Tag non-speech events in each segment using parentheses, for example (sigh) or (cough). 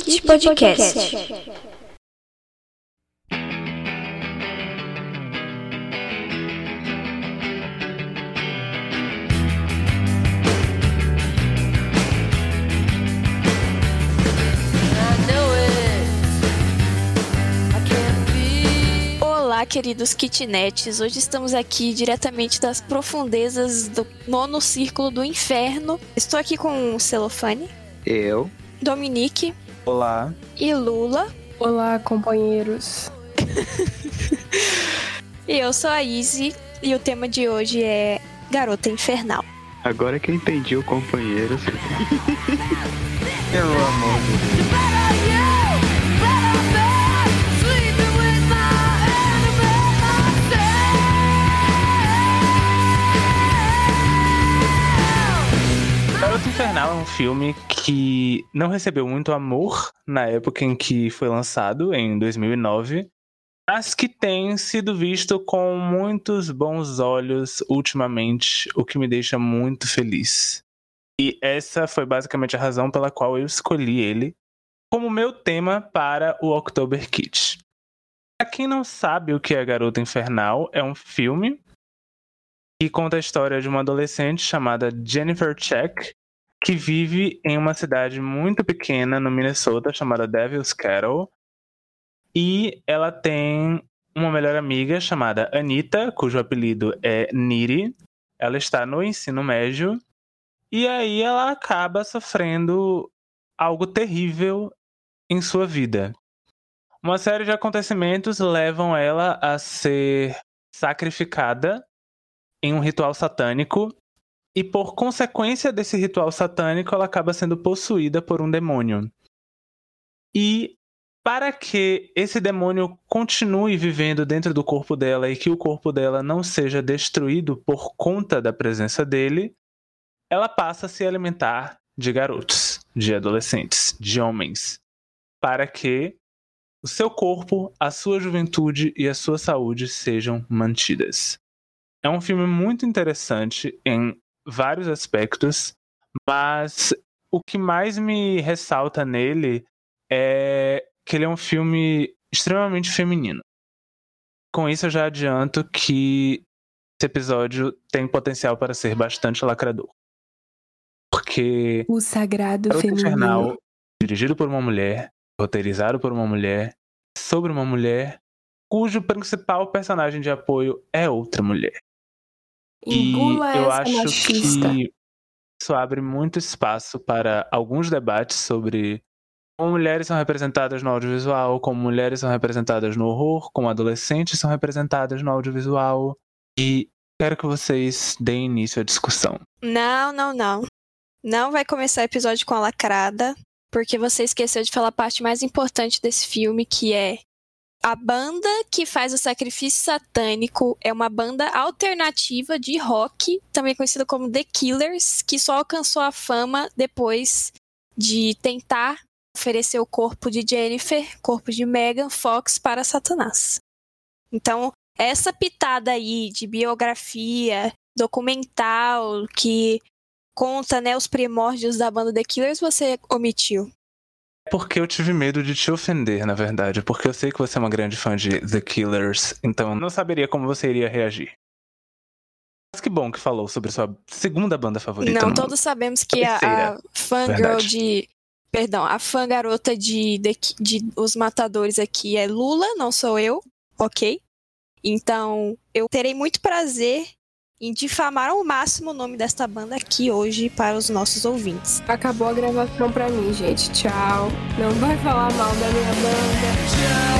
Kit Podcast. Olá, queridos kitnets. Hoje estamos aqui diretamente das profundezas do nono círculo do inferno. Estou aqui com o Celofane, Eu. Dominique Olá. e Lula. Olá, companheiros. (laughs) E eu sou a Izzy. E o tema de hoje é Garota Infernal. Agora que eu entendi o companheiro. Amor de Deus. É um filme que não recebeu muito amor na época em que foi lançado, em 2009, mas que tem sido visto com muitos bons olhos ultimamente, o que me deixa muito feliz. E essa foi basicamente a razão pela qual eu escolhi ele como meu tema para o October Kit. Pra quem não sabe o que é Garota Infernal, é um filme que conta a história de uma adolescente chamada Jennifer Check, que vive em uma cidade muito pequena no Minnesota chamada Devil's Cattle. E ela tem uma melhor amiga chamada Anita, cujo apelido é Niri. Ela está no ensino médio e aí ela acaba sofrendo algo terrível em sua vida. Uma série de acontecimentos levam ela a ser sacrificada em um ritual satânico e por consequência desse ritual satânico ela acaba sendo possuída por um demônio. E para que esse demônio continue vivendo dentro do corpo dela e que o corpo dela não seja destruído por conta da presença dele, ela passa a se alimentar de garotos, de adolescentes, de homens, para que o seu corpo, a sua juventude e a sua saúde sejam mantidas. É um filme muito interessante em vários aspectos, mas o que mais me ressalta nele é que ele é um filme extremamente feminino. Com isso, eu já adianto que esse episódio tem potencial para ser bastante lacrador. Porque O sagrado Garota feminino. Infernal, dirigido por uma mulher, roteirizado por uma mulher, sobre uma mulher, cujo principal personagem de apoio é outra mulher. Engula e eu acho machista. que isso abre muito espaço para alguns debates sobre como mulheres são representadas no audiovisual, como mulheres são representadas no horror, como adolescentes são representadas no audiovisual. E quero que vocês deem início à discussão. Não, não, não. Não vai começar o episódio com a lacrada, porque você esqueceu de falar a parte mais importante desse filme, que é a banda que faz o sacrifício satânico é uma banda alternativa de rock, também conhecida como The Killers, que só alcançou a fama depois de tentar oferecer o corpo de Jennifer, corpo de Megan Fox para Satanás. Então, essa pitada aí de biografia, documental, que conta né, os primórdios da banda The Killers, você omitiu. Porque eu tive medo de te ofender, na verdade. Porque eu sei que você é uma grande fã de The Killers, então não saberia como você iria reagir. Mas que bom que falou sobre sua segunda banda favorita. Não, todos sabemos que a, a fangirl de. Perdão, a fã garota de, Ki- de Os Matadores aqui é Lula, não sou eu, ok? Então, eu terei muito prazer em difamar ao máximo o nome desta banda aqui hoje para os nossos ouvintes. Acabou a gravação pra mim, gente. Tchau. Não vai falar mal da minha banda.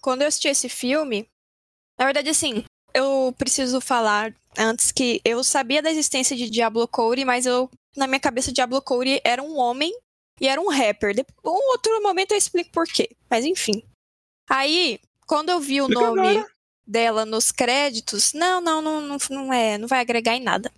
Quando eu assisti esse filme, na verdade, assim, eu preciso falar antes que eu sabia da existência de Diablo Cody, mas eu, na minha cabeça, Diablo Cody era um homem e era um rapper. De- Um outro momento eu explico por quê. Mas enfim. Aí, quando eu vi o Explica nome agora. dela nos créditos, não, não, não, não, não é, não vai agregar em nada.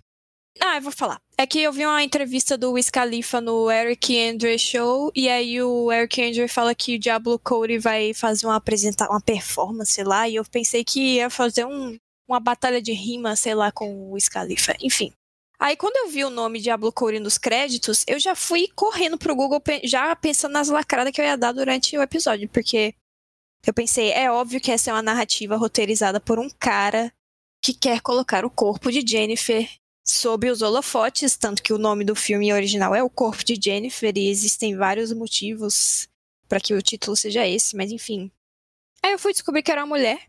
Ah, eu vou falar. É que eu vi uma entrevista do Wiz Khalifa no Eric Andre Show, e aí o Eric Andre fala que o Diablo Cody vai fazer uma apresentar uma performance lá, e eu pensei que ia fazer um, uma batalha de rima, sei lá, com o Wiz Khalifa. Enfim. Aí quando eu vi o nome Diablo Cody nos créditos, eu já fui correndo pro Google já pensando nas lacradas que eu ia dar durante o episódio, porque eu pensei, é óbvio que essa é uma narrativa roteirizada por um cara que quer colocar o corpo de Jennifer sob os holofotes, tanto que o nome do filme original é O Corpo de Jennifer e existem vários motivos para que o título seja esse, mas enfim. Aí eu fui descobrir que era uma mulher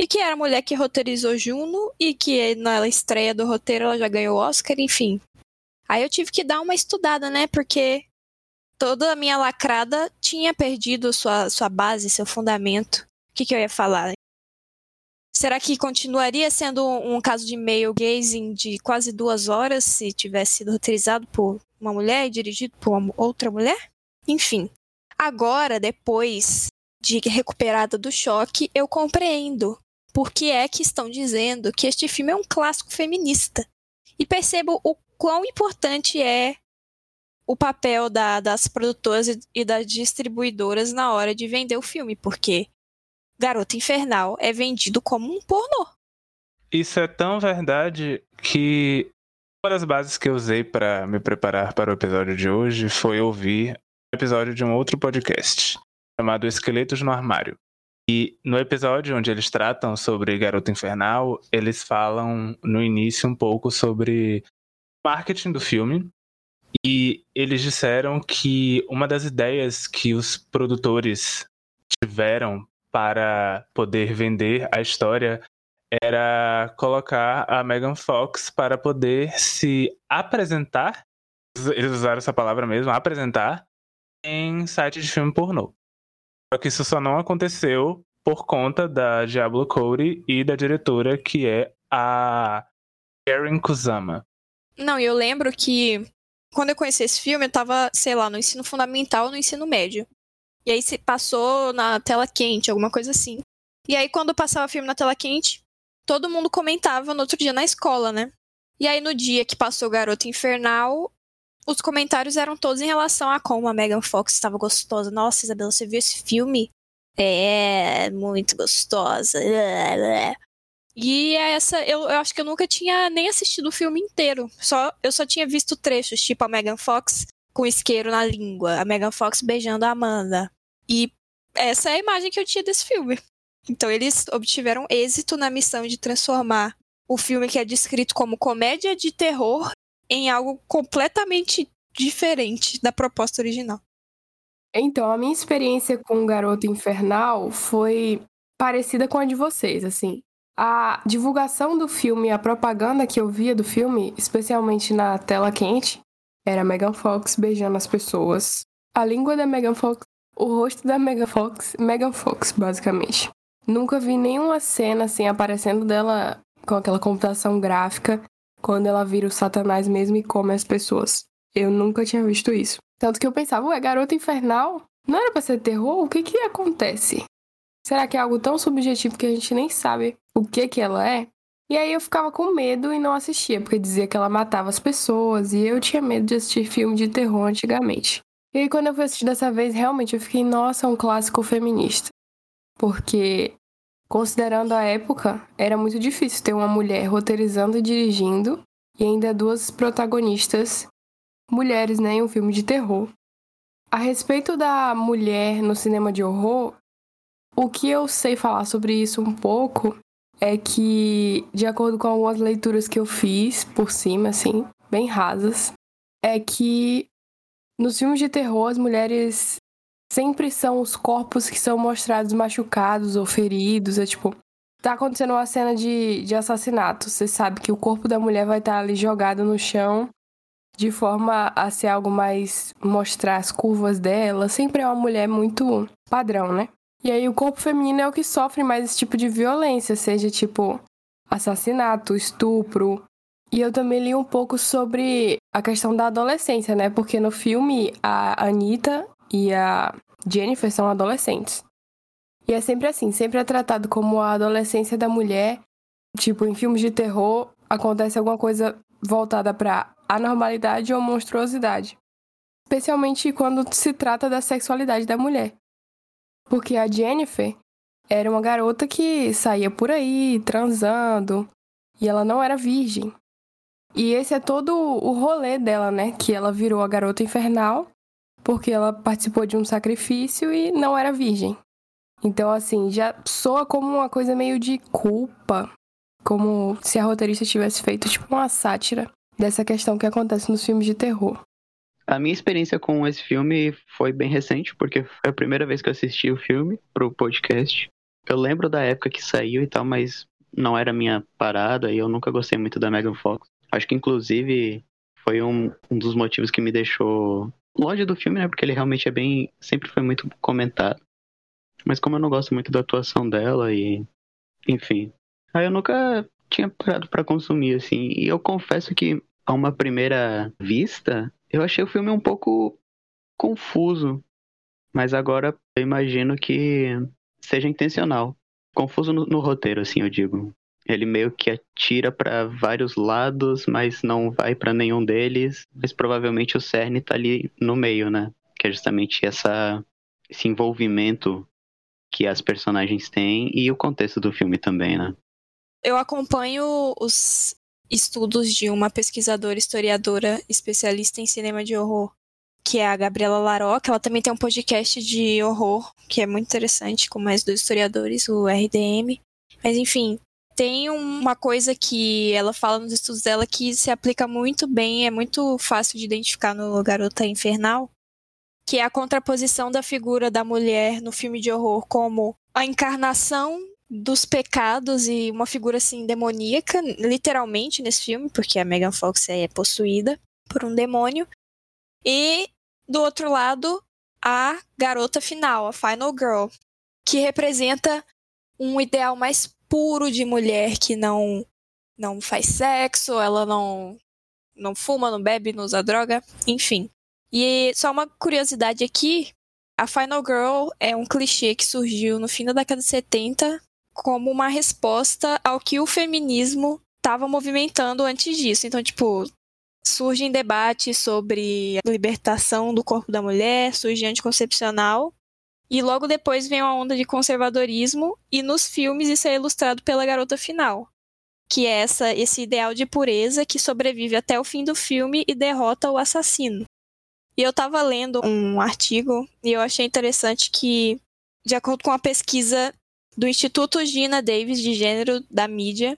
e que era a mulher que roteirizou Juno e que na estreia do roteiro ela já ganhou o Oscar, enfim. Aí eu tive que dar uma estudada, né? Porque toda a minha lacrada tinha perdido sua, sua base, seu fundamento. O que, que eu ia falar? Será que continuaria sendo um caso de male gazing de quase duas horas se tivesse sido roteirizado por uma mulher e dirigido por uma outra mulher? Enfim, agora, depois de recuperada do choque, eu compreendo por que é que estão dizendo que este filme é um clássico feminista. E percebo o quão importante é o papel da, das produtoras e das distribuidoras na hora de vender o filme, porque Garota Infernal é vendido como um pornô. Isso é tão verdade que uma das bases que eu usei para me preparar para o episódio de hoje foi ouvir um episódio de um outro podcast chamado Esqueletos no Armário. E no episódio onde eles tratam sobre Garota Infernal, eles falam no início um pouco sobre marketing do filme. E eles disseram que uma das ideias que os produtores tiveram para poder vender a história era colocar a Megan Fox para poder se apresentar, eles usaram essa palavra mesmo, apresentar, em site de filme pornô. Só que isso só não aconteceu por conta da Diablo Cody e da diretora, que é a Karen Kusama. Não, eu lembro que quando eu conheci esse filme, eu tava, sei lá, no ensino fundamental ou no ensino médio. E aí se passou na tela quente, alguma coisa assim. E aí quando passava filme na tela quente, todo mundo comentava no outro dia na escola, né? E aí no dia que passou Garota Infernal, os comentários eram todos em relação a como a Megan Fox estava gostosa. Nossa, Isabela, você viu esse filme? É, muito gostosa. E essa, eu, eu acho que eu nunca tinha nem assistido o filme inteiro. Só, eu só tinha visto trechos, tipo a Megan Fox com isqueiro na língua, a Megan Fox beijando a Amanda. E essa é a imagem que eu tinha desse filme. Então eles obtiveram êxito na missão de transformar o filme que é descrito como comédia de terror em algo completamente diferente da proposta original. Então, a minha experiência com o Garoto Infernal foi parecida com a de vocês, assim. A divulgação do filme, a propaganda que eu via do filme, especialmente na tela quente, era Megan Fox beijando as pessoas. A língua da Megan Fox, o rosto da Megan Fox, Megan Fox, basicamente. Nunca vi nenhuma cena assim aparecendo dela com aquela computação gráfica quando ela vira o Satanás mesmo e come as pessoas. Eu nunca tinha visto isso. Tanto que eu pensava, ué, garota infernal? Não era pra ser terror? O que que acontece? Será que é algo tão subjetivo que a gente nem sabe o que que ela é? E aí eu ficava com medo e não assistia, porque dizia que ela matava as pessoas, e eu tinha medo de assistir filme de terror antigamente. E aí quando eu fui assistir dessa vez, realmente eu fiquei, nossa, um clássico feminista. Porque, considerando a época, era muito difícil ter uma mulher roteirizando e dirigindo, e ainda duas protagonistas mulheres, né, em um filme de terror. A respeito da mulher no cinema de horror, o que eu sei falar sobre isso um pouco é que, de acordo com algumas leituras que eu fiz por cima, assim, bem rasas, é que nos filmes de terror as mulheres sempre são os corpos que são mostrados machucados ou feridos. É tipo, tá acontecendo uma cena de, de assassinato. Você sabe que o corpo da mulher vai estar tá ali jogado no chão de forma a ser algo mais mostrar as curvas dela. Sempre é uma mulher muito padrão, né? E aí o corpo feminino é o que sofre mais esse tipo de violência, seja tipo assassinato, estupro. E eu também li um pouco sobre a questão da adolescência, né? Porque no filme a Anitta e a Jennifer são adolescentes. E é sempre assim, sempre é tratado como a adolescência da mulher. Tipo, em filmes de terror acontece alguma coisa voltada para anormalidade ou monstruosidade, especialmente quando se trata da sexualidade da mulher. Porque a Jennifer era uma garota que saía por aí transando e ela não era virgem. E esse é todo o rolê dela, né? Que ela virou a garota infernal porque ela participou de um sacrifício e não era virgem. Então, assim, já soa como uma coisa meio de culpa, como se a roteirista tivesse feito tipo uma sátira dessa questão que acontece nos filmes de terror. A minha experiência com esse filme foi bem recente, porque foi a primeira vez que eu assisti o filme pro podcast. Eu lembro da época que saiu e tal, mas não era minha parada e eu nunca gostei muito da Megan Fox. Acho que inclusive foi um, um dos motivos que me deixou longe do filme, né? Porque ele realmente é bem. sempre foi muito comentado. Mas como eu não gosto muito da atuação dela e. Enfim. Aí eu nunca tinha parado para consumir, assim. E eu confesso que, a uma primeira vista, eu achei o filme um pouco confuso. Mas agora eu imagino que seja intencional. Confuso no, no roteiro, assim, eu digo. Ele meio que atira para vários lados, mas não vai para nenhum deles. Mas provavelmente o cerne tá ali no meio, né? Que é justamente essa, esse envolvimento que as personagens têm e o contexto do filme também, né? Eu acompanho os estudos de uma pesquisadora, historiadora, especialista em cinema de horror, que é a Gabriela Laroc. Ela também tem um podcast de horror, que é muito interessante, com mais dois historiadores, o RDM. Mas enfim, tem uma coisa que ela fala nos estudos dela que se aplica muito bem, é muito fácil de identificar no Garota Infernal, que é a contraposição da figura da mulher no filme de horror como a encarnação dos pecados e uma figura assim demoníaca, literalmente nesse filme, porque a Megan Fox é possuída por um demônio. E do outro lado, a garota final, a Final Girl, que representa um ideal mais puro de mulher que não não faz sexo, ela não não fuma, não bebe, não usa droga, enfim. E só uma curiosidade aqui, a Final Girl é um clichê que surgiu no fim da década de 70 como uma resposta ao que o feminismo estava movimentando antes disso. Então, tipo, surgem debates sobre a libertação do corpo da mulher, surge anticoncepcional, e logo depois vem uma onda de conservadorismo, e nos filmes isso é ilustrado pela garota final, que é essa, esse ideal de pureza que sobrevive até o fim do filme e derrota o assassino. E eu estava lendo um artigo e eu achei interessante que, de acordo com a pesquisa do Instituto Gina Davis de Gênero da Mídia,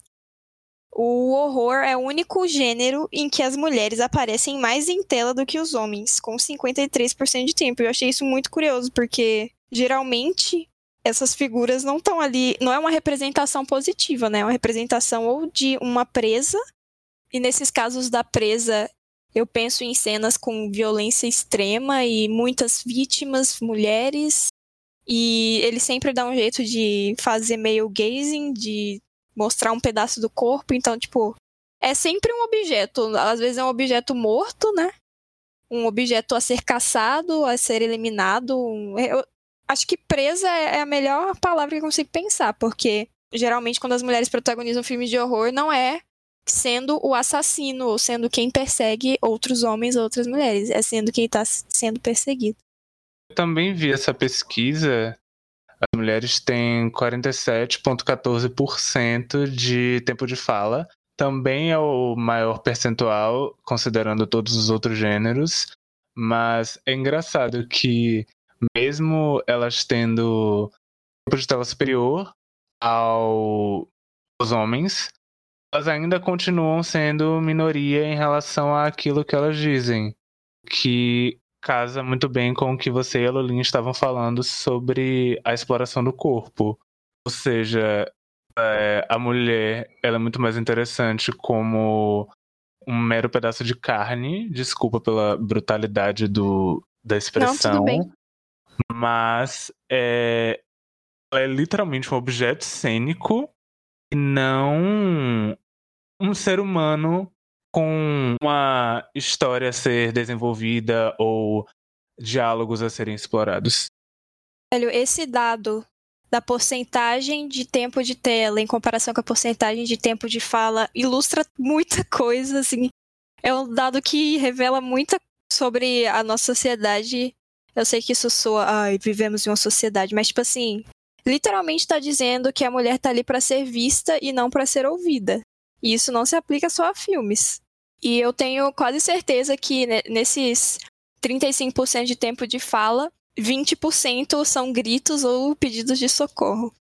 o horror é o único gênero em que as mulheres aparecem mais em tela do que os homens, com 53% de tempo. Eu achei isso muito curioso, porque geralmente essas figuras não estão ali, não é uma representação positiva, né? É uma representação ou de uma presa, e nesses casos da presa, eu penso em cenas com violência extrema e muitas vítimas, mulheres, e ele sempre dá um jeito de fazer meio gazing, de mostrar um pedaço do corpo, então, tipo, é sempre um objeto, às vezes é um objeto morto, né? Um objeto a ser caçado, a ser eliminado. Eu, acho que presa é, é a melhor palavra que eu consigo pensar, porque geralmente quando as mulheres protagonizam filmes de horror, não é sendo o assassino ou sendo quem persegue outros homens ou outras mulheres, é sendo quem está sendo perseguido. Eu também vi essa pesquisa. As mulheres têm 47,14% de tempo de fala. Também é o maior percentual, considerando todos os outros gêneros. Mas é engraçado que mesmo elas tendo tempo de tela superior ao, aos homens, elas ainda continuam sendo minoria em relação àquilo que elas dizem. Que casa muito bem com o que você e a Lolin estavam falando sobre a exploração do corpo. Ou seja, é, a mulher ela é muito mais interessante como um mero pedaço de carne. Desculpa pela brutalidade do, da expressão. Não, tudo bem. Mas é, ela é literalmente um objeto cênico e não um ser humano com uma história a ser desenvolvida ou diálogos a serem explorados. Velho, esse dado da porcentagem de tempo de tela em comparação com a porcentagem de tempo de fala ilustra muita (laughs) coisa, assim. É um dado que revela muita sobre a nossa sociedade. Eu sei que isso soa, ai, vivemos em uma sociedade, mas tipo assim, literalmente está dizendo que a mulher tá ali para ser vista e não para ser ouvida. E isso não se aplica só a filmes. E eu tenho quase certeza que nesses 35% de tempo de fala, 20% são gritos ou pedidos de socorro.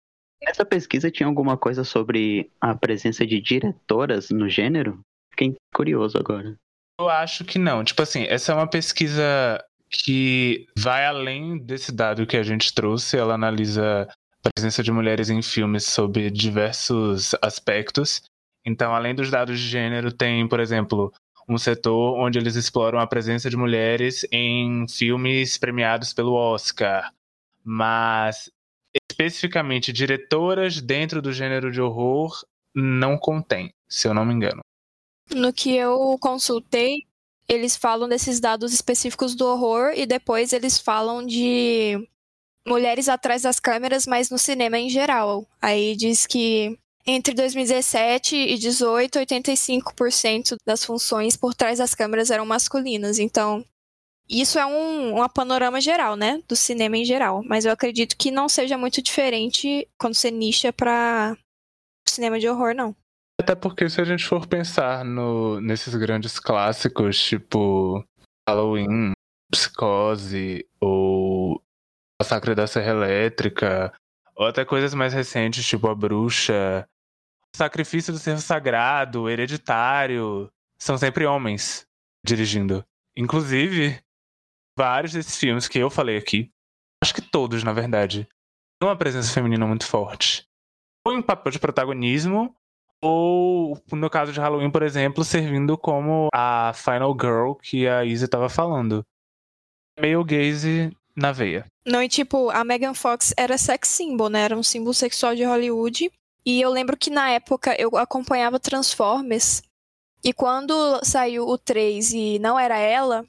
Essa pesquisa tinha alguma coisa sobre a presença de diretoras no gênero? Fiquei curioso agora. Eu acho que não. Tipo assim, essa é uma pesquisa que vai além desse dado que a gente trouxe. Ela analisa a presença de mulheres em filmes sob diversos aspectos. Então, além dos dados de gênero, tem, por exemplo, um setor onde eles exploram a presença de mulheres em filmes premiados pelo Oscar. Mas, especificamente, diretoras dentro do gênero de horror não contém, se eu não me engano. No que eu consultei, eles falam desses dados específicos do horror e depois eles falam de mulheres atrás das câmeras, mas no cinema em geral. Aí diz que entre 2017 e 2018, 85% das funções por trás das câmeras eram masculinas. Então, isso é um, um panorama geral, né? Do cinema em geral. Mas eu acredito que não seja muito diferente quando você nicha para cinema de horror, não. Até porque se a gente for pensar no, nesses grandes clássicos, tipo Halloween, Psicose ou Massacre da Serra Elétrica, ou até coisas mais recentes, tipo A Bruxa, Sacrifício do Servo Sagrado, Hereditário, são sempre homens dirigindo. Inclusive, vários desses filmes que eu falei aqui, acho que todos, na verdade, têm uma presença feminina muito forte. Ou em papel de protagonismo, ou, no caso de Halloween, por exemplo, servindo como a Final Girl que a Izzy estava falando. Meio gaze na veia. Não, e tipo, a Megan Fox era sex symbol, né? Era um símbolo sexual de Hollywood. E eu lembro que na época eu acompanhava Transformers. E quando saiu o 3 e não era ela,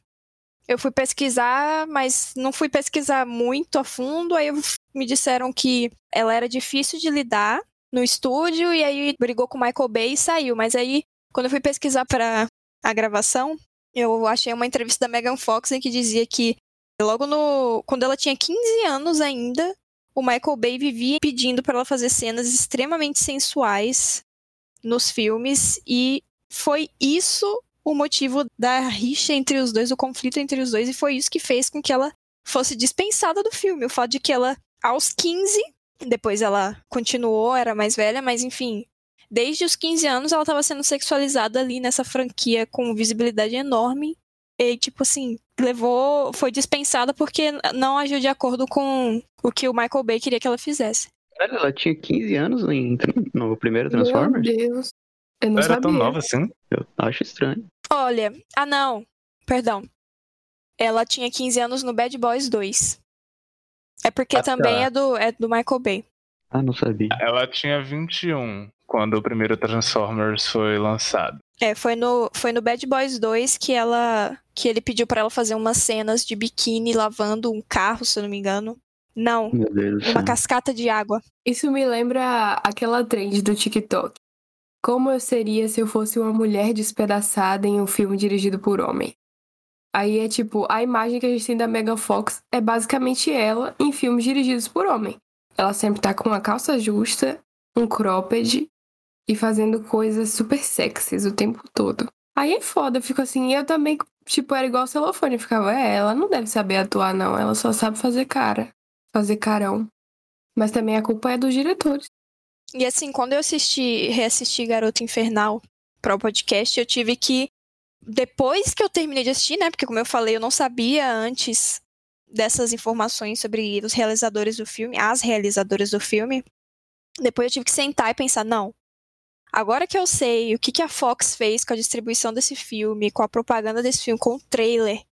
eu fui pesquisar, mas não fui pesquisar muito a fundo. Aí me disseram que ela era difícil de lidar no estúdio e aí brigou com o Michael Bay e saiu. Mas aí, quando eu fui pesquisar para a gravação, eu achei uma entrevista da Megan Fox em que dizia que logo no quando ela tinha 15 anos ainda, o Michael Bay vivia pedindo para ela fazer cenas extremamente sensuais nos filmes. E foi isso o motivo da rixa entre os dois, o conflito entre os dois. E foi isso que fez com que ela fosse dispensada do filme, o fato de que ela aos 15 depois ela continuou, era mais velha, mas enfim, desde os 15 anos ela estava sendo sexualizada ali nessa franquia com visibilidade enorme. E, tipo assim, levou. Foi dispensada porque não agiu de acordo com o que o Michael Bay queria que ela fizesse. Caralho, ela tinha 15 anos em, no primeiro Transformers? Meu Deus. Eu não Ela sabia. era tão nova assim? Eu acho estranho. Olha, ah não, perdão. Ela tinha 15 anos no Bad Boys 2. É porque Ah, tá. também é do, é do Michael Bay. Ah, não sabia. Ela tinha 21 quando o primeiro Transformers foi lançado. É, foi no, foi no Bad Boys 2 que ela que ele pediu pra ela fazer umas cenas de biquíni lavando um carro, se eu não me engano. Não, Meu Deus do uma cascata de água. Isso me lembra aquela trend do TikTok. Como eu seria se eu fosse uma mulher despedaçada em um filme dirigido por homem? Aí é tipo, a imagem que a gente tem da Megan Fox é basicamente ela em filmes dirigidos por homem. Ela sempre tá com uma calça justa, um cropped e fazendo coisas super sexys o tempo todo. Aí é foda, eu fico assim, eu também, tipo, era igual celofane, eu ficava, é, ela não deve saber atuar não, ela só sabe fazer cara, fazer carão. Mas também a culpa é dos diretores. E assim, quando eu assisti, reassisti Garota Infernal para o podcast, eu tive que depois que eu terminei de assistir, né, porque como eu falei, eu não sabia antes dessas informações sobre os realizadores do filme, as realizadoras do filme. Depois eu tive que sentar e pensar, não. Agora que eu sei o que, que a Fox fez com a distribuição desse filme, com a propaganda desse filme, com o trailer,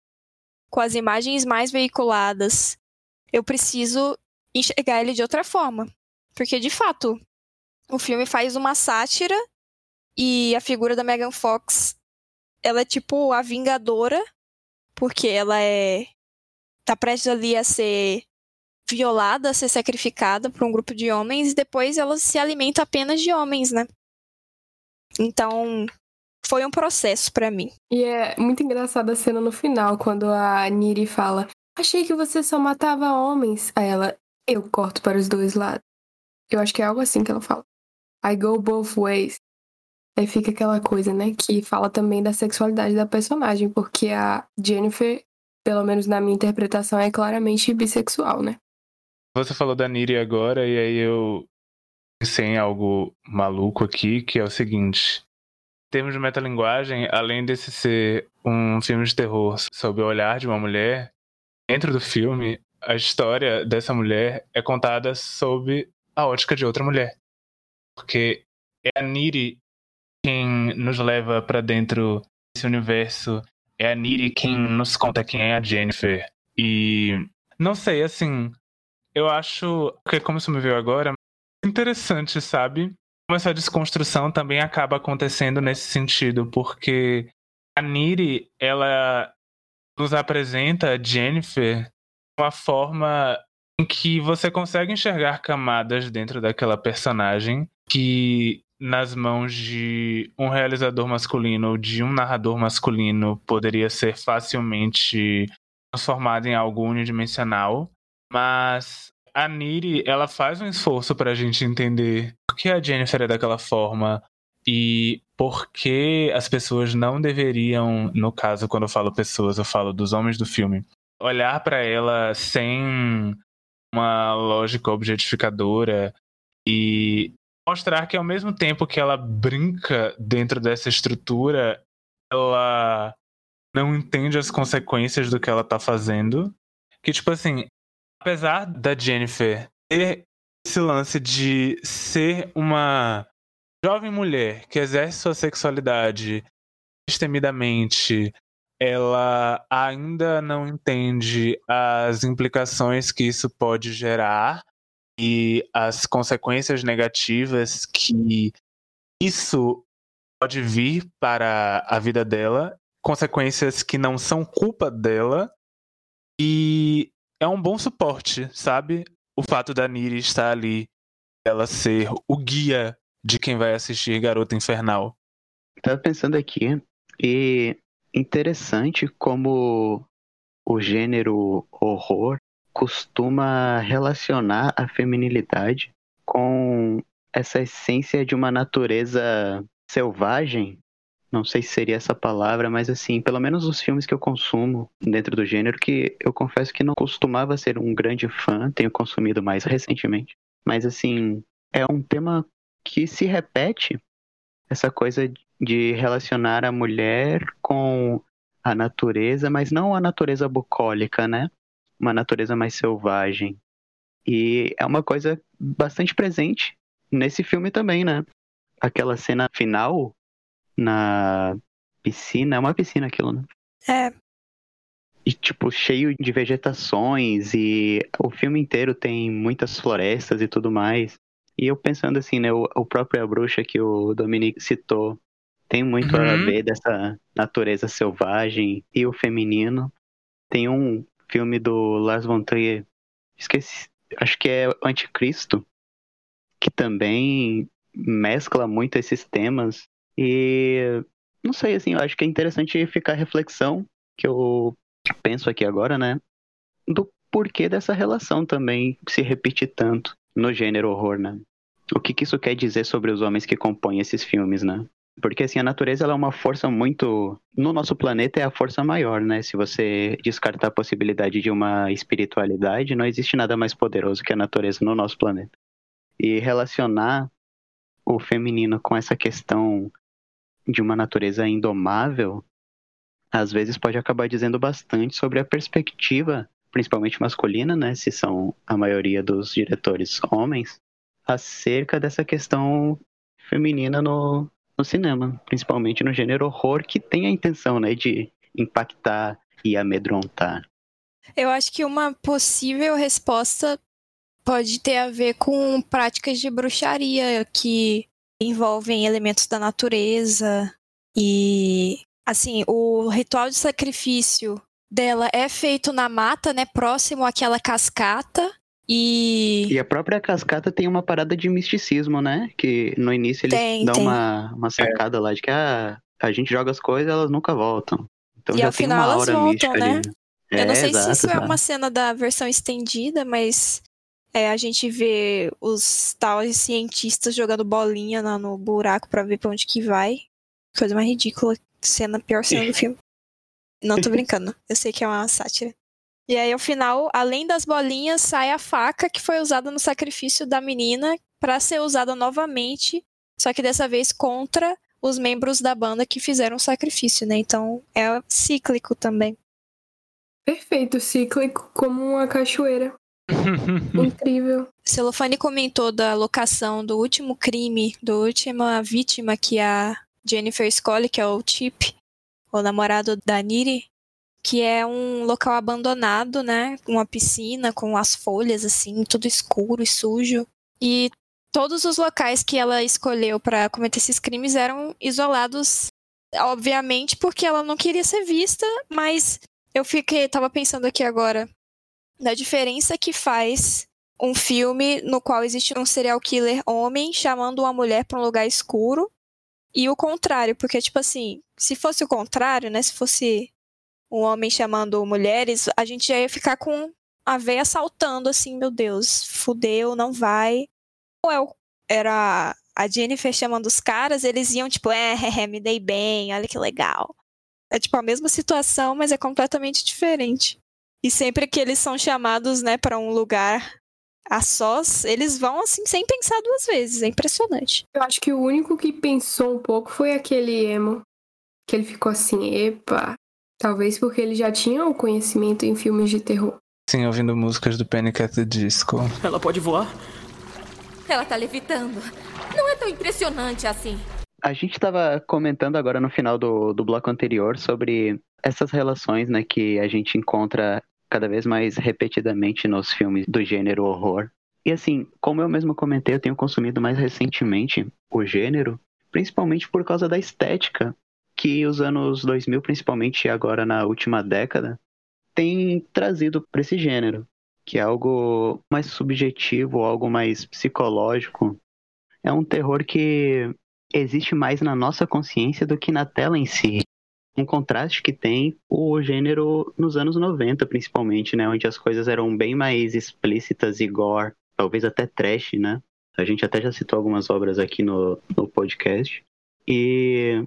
com as imagens mais veiculadas, eu preciso enxergar ele de outra forma. Porque, de fato, o filme faz uma sátira e a figura da Megan Fox, ela é tipo a vingadora, porque ela é tá prestes ali a ser violada, a ser sacrificada por um grupo de homens, e depois ela se alimenta apenas de homens, né? Então, foi um processo para mim. E é muito engraçada a cena no final, quando a Niri fala: Achei que você só matava homens. Aí ela, eu corto para os dois lados. Eu acho que é algo assim que ela fala. I go both ways. Aí fica aquela coisa, né? Que fala também da sexualidade da personagem, porque a Jennifer, pelo menos na minha interpretação, é claramente bissexual, né? Você falou da Niri agora, e aí eu pensei em algo maluco aqui, que é o seguinte. Em termos de metalinguagem, além desse ser um filme de terror sob o olhar de uma mulher, dentro do filme, a história dessa mulher é contada sob a ótica de outra mulher. Porque é a Niri quem nos leva para dentro desse universo, é a Niri quem nos conta quem é a Jennifer. E não sei, assim, eu acho que como isso me veio agora, interessante, sabe? Como essa desconstrução também acaba acontecendo nesse sentido, porque a Niri, ela nos apresenta a Jennifer uma forma em que você consegue enxergar camadas dentro daquela personagem que nas mãos de um realizador masculino ou de um narrador masculino poderia ser facilmente transformado em algo unidimensional, mas a Niri, ela faz um esforço para a gente entender por que a Jennifer é daquela forma e por que as pessoas não deveriam, no caso, quando eu falo pessoas, eu falo dos homens do filme, olhar para ela sem uma lógica objetificadora e mostrar que ao mesmo tempo que ela brinca dentro dessa estrutura, ela não entende as consequências do que ela tá fazendo. Que, tipo assim, apesar da Jennifer ter esse lance de ser uma jovem mulher que exerce sua sexualidade destemidamente, ela ainda não entende as implicações que isso pode gerar e as consequências negativas que isso pode vir para a vida dela, consequências que não são culpa dela, e é um bom suporte, sabe? O fato da Niri estar ali, ela ser o guia de quem vai assistir Garota Infernal. Tava pensando aqui, e interessante como o gênero horror costuma relacionar a feminilidade com essa essência de uma natureza selvagem não sei se seria essa palavra, mas assim, pelo menos os filmes que eu consumo dentro do gênero, que eu confesso que não costumava ser um grande fã, tenho consumido mais recentemente. Mas assim, é um tema que se repete, essa coisa de relacionar a mulher com a natureza, mas não a natureza bucólica, né? Uma natureza mais selvagem. E é uma coisa bastante presente nesse filme também, né? Aquela cena final na piscina. É uma piscina aquilo, né? É. E, tipo, cheio de vegetações e o filme inteiro tem muitas florestas e tudo mais. E eu pensando assim, né, o, o próprio A Bruxa que o Dominique citou tem muito uhum. a ver dessa natureza selvagem e o feminino. Tem um filme do Lars von Trier, esqueci, acho que é Anticristo, que também mescla muito esses temas e não sei, assim, eu acho que é interessante ficar a reflexão que eu penso aqui agora, né? Do porquê dessa relação também se repete tanto no gênero horror, né? O que, que isso quer dizer sobre os homens que compõem esses filmes, né? Porque assim, a natureza ela é uma força muito. No nosso planeta é a força maior, né? Se você descartar a possibilidade de uma espiritualidade, não existe nada mais poderoso que a natureza no nosso planeta. E relacionar o feminino com essa questão de uma natureza indomável, às vezes pode acabar dizendo bastante sobre a perspectiva, principalmente masculina, né, se são a maioria dos diretores homens, acerca dessa questão feminina no, no cinema, principalmente no gênero horror, que tem a intenção, né, de impactar e amedrontar. Eu acho que uma possível resposta pode ter a ver com práticas de bruxaria que envolvem elementos da natureza e assim, o ritual de sacrifício dela é feito na mata, né, próximo àquela cascata, E. E a própria cascata tem uma parada de misticismo, né? Que no início eles Tem, dão tem. Uma, uma sacada lá de que ah, a gente joga as coisas elas nunca voltam. Então E já ao tem final uma elas aura voltam, mística né? ali. Eu não É, sei exato, se isso é uma cena da versão estendida, mas é, a gente vê os tais cientistas jogando bolinha no buraco pra ver pra onde que vai. Coisa mais ridícula. Cena, pior cena do (laughs) filme. Não tô brincando. Eu sei que é uma sátira. E aí, ao final, além das bolinhas, sai a faca que foi usada no sacrifício da menina pra ser usada novamente, só que dessa vez contra os membros da banda que fizeram o sacrifício, né? Então é cíclico também. Perfeito, cíclico como uma cachoeira. (laughs) Incrível. Celofane comentou da locação do último crime, da última vítima que a Jennifer Scully, que é o Chip, o namorado da Niri, que é um local abandonado, né? Uma piscina com as folhas assim, tudo escuro e sujo. E todos os locais que ela escolheu para cometer esses crimes eram isolados, obviamente, porque ela não queria ser vista, mas eu fiquei, tava pensando aqui agora da diferença que faz um filme no qual existe um serial killer homem chamando uma mulher para um lugar escuro e o contrário, porque tipo assim, se fosse o contrário, né, se fosse um homem chamando mulheres, a gente já ia ficar com a veia saltando assim, meu Deus, fudeu, não vai. Ou é o- era a Jennifer chamando os caras, eles iam tipo, (laughs) é, é, me dei bem, olha que legal. É tipo a mesma situação, mas é completamente diferente. E sempre que eles são chamados, né, para um lugar a sós, eles vão assim sem pensar duas vezes. É impressionante. Eu acho que o único que pensou um pouco foi aquele emo. Que ele ficou assim, epa. Talvez porque ele já tinha o conhecimento em filmes de terror. Sim, ouvindo músicas do Panic! at the Disco. Ela pode voar? Ela tá levitando. Não é tão impressionante assim. A gente estava comentando agora no final do, do bloco anterior sobre essas relações né, que a gente encontra cada vez mais repetidamente nos filmes do gênero horror. E assim, como eu mesmo comentei, eu tenho consumido mais recentemente o gênero, principalmente por causa da estética que os anos 2000, principalmente agora na última década, tem trazido para esse gênero, que é algo mais subjetivo, algo mais psicológico. É um terror que existe mais na nossa consciência do que na tela em si. Um contraste que tem o gênero nos anos 90, principalmente, né? Onde as coisas eram bem mais explícitas e gore, talvez até trash, né? A gente até já citou algumas obras aqui no, no podcast. E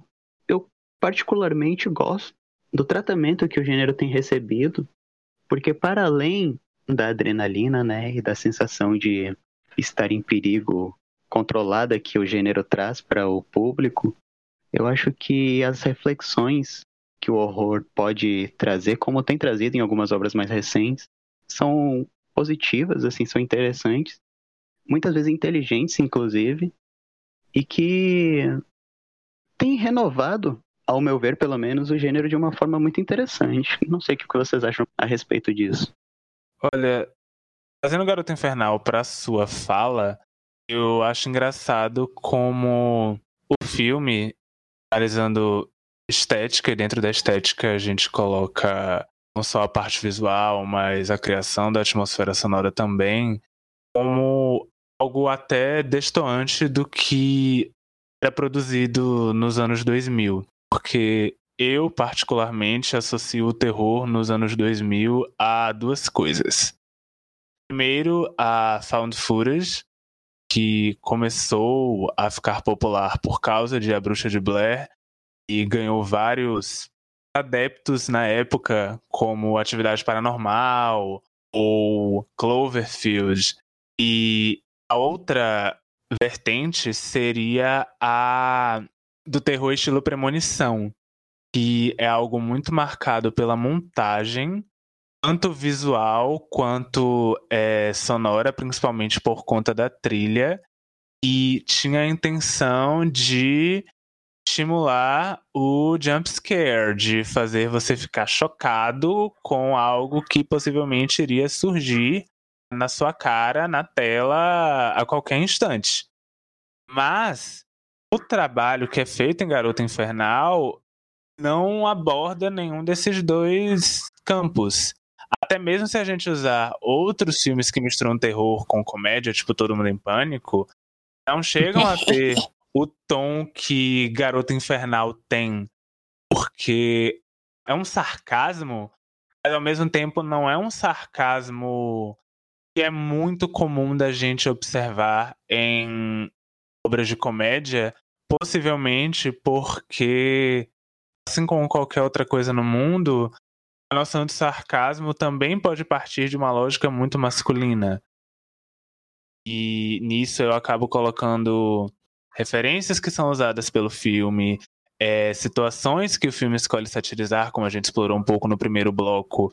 particularmente gosto do tratamento que o gênero tem recebido, porque para além da adrenalina, né, e da sensação de estar em perigo controlada que o gênero traz para o público, eu acho que as reflexões que o horror pode trazer, como tem trazido em algumas obras mais recentes, são positivas, assim, são interessantes, muitas vezes inteligentes, inclusive, e que tem renovado, ao meu ver, pelo menos, o gênero de uma forma muito interessante. Não sei o que vocês acham a respeito disso. Olha, trazendo Garota Infernal pra sua fala, eu acho engraçado como o filme, analisando estética, e dentro da estética a gente coloca não só a parte visual, mas a criação da atmosfera sonora também, como algo até destoante do que era produzido nos anos 2000. Porque eu, particularmente, associo o terror nos anos 2000 a duas coisas. Primeiro, a found footage, que começou a ficar popular por causa de A Bruxa de Blair e ganhou vários adeptos na época, como Atividade Paranormal ou Cloverfield. E a outra vertente seria a do terror estilo premonição, que é algo muito marcado pela montagem, tanto visual quanto é, sonora, principalmente por conta da trilha, e tinha a intenção de estimular o jump scare, de fazer você ficar chocado com algo que possivelmente iria surgir na sua cara, na tela, a qualquer instante. Mas o trabalho que é feito em Garota Infernal não aborda nenhum desses dois campos. até mesmo se a gente usar outros filmes que misturam terror com comédia, tipo Todo Mundo em Pânico, não chegam a ter o tom que Garota Infernal tem, porque é um sarcasmo, mas ao mesmo tempo não é um sarcasmo que é muito comum da gente observar em obras de comédia, possivelmente porque, assim como qualquer outra coisa no mundo, a noção de sarcasmo também pode partir de uma lógica muito masculina. E nisso eu acabo colocando referências que são usadas pelo filme, é, situações que o filme escolhe satirizar, como a gente explorou um pouco no primeiro bloco,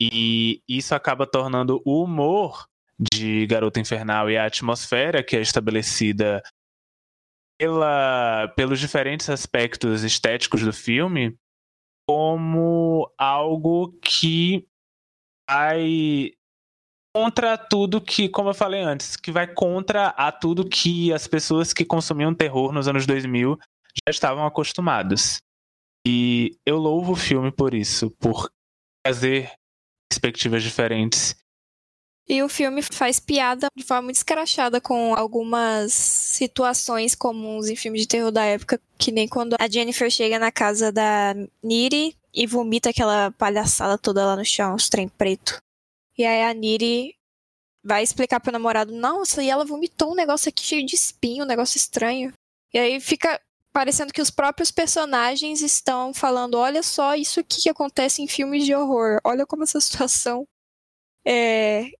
e isso acaba tornando o humor de Garota Infernal e a atmosfera que é estabelecida pela, pelos diferentes aspectos estéticos do filme como algo que vai contra tudo que, como eu falei antes, que vai contra a tudo que as pessoas que consumiam terror nos anos 2000 já estavam acostumados. E eu louvo o filme por isso, por trazer perspectivas diferentes. E o filme faz piada de forma muito escrachada com algumas situações comuns em filmes de terror da época, que nem quando a Jennifer chega na casa da Niri e vomita aquela palhaçada toda lá no chão, os trem preto. E aí a Niri vai explicar pro namorado, nossa, e ela vomitou um negócio aqui cheio de espinho, um negócio estranho. E aí fica parecendo que os próprios personagens estão falando, olha só isso aqui que acontece em filmes de horror, olha como essa situação é